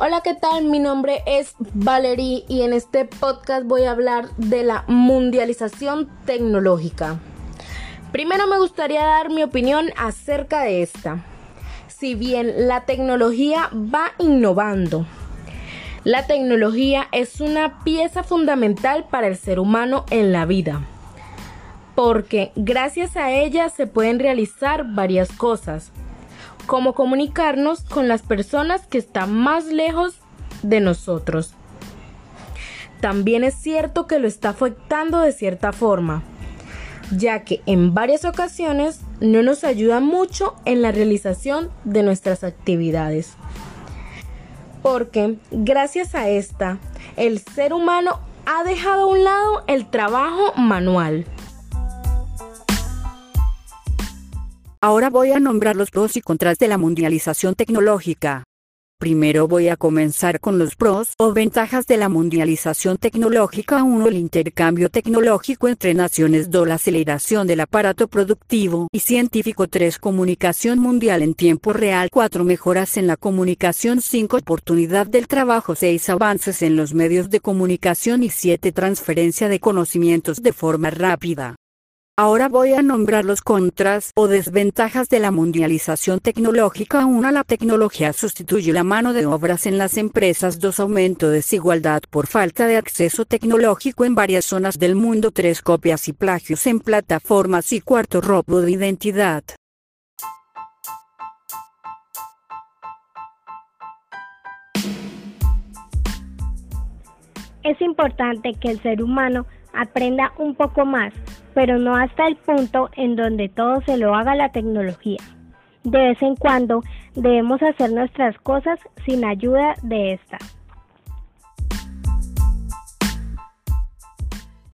Hola, ¿qué tal? Mi nombre es Valerie y en este podcast voy a hablar de la mundialización tecnológica. Primero me gustaría dar mi opinión acerca de esta. Si bien la tecnología va innovando, la tecnología es una pieza fundamental para el ser humano en la vida, porque gracias a ella se pueden realizar varias cosas cómo comunicarnos con las personas que están más lejos de nosotros. También es cierto que lo está afectando de cierta forma, ya que en varias ocasiones no nos ayuda mucho en la realización de nuestras actividades. Porque gracias a esta, el ser humano ha dejado a un lado el trabajo manual Ahora voy a nombrar los pros y contras de la mundialización tecnológica. Primero voy a comenzar con los pros o ventajas de la mundialización tecnológica 1. El intercambio tecnológico entre naciones 2. La aceleración del aparato productivo y científico 3. Comunicación mundial en tiempo real 4. Mejoras en la comunicación 5. Oportunidad del trabajo 6. Avances en los medios de comunicación y 7. Transferencia de conocimientos de forma rápida. Ahora voy a nombrar los contras o desventajas de la mundialización tecnológica. 1. La tecnología sustituye la mano de obras en las empresas. 2. Aumento de desigualdad por falta de acceso tecnológico en varias zonas del mundo. 3. Copias y plagios en plataformas. Y cuarto, robo de identidad. Es importante que el ser humano aprenda un poco más, pero no hasta el punto en donde todo se lo haga la tecnología. De vez en cuando debemos hacer nuestras cosas sin ayuda de esta.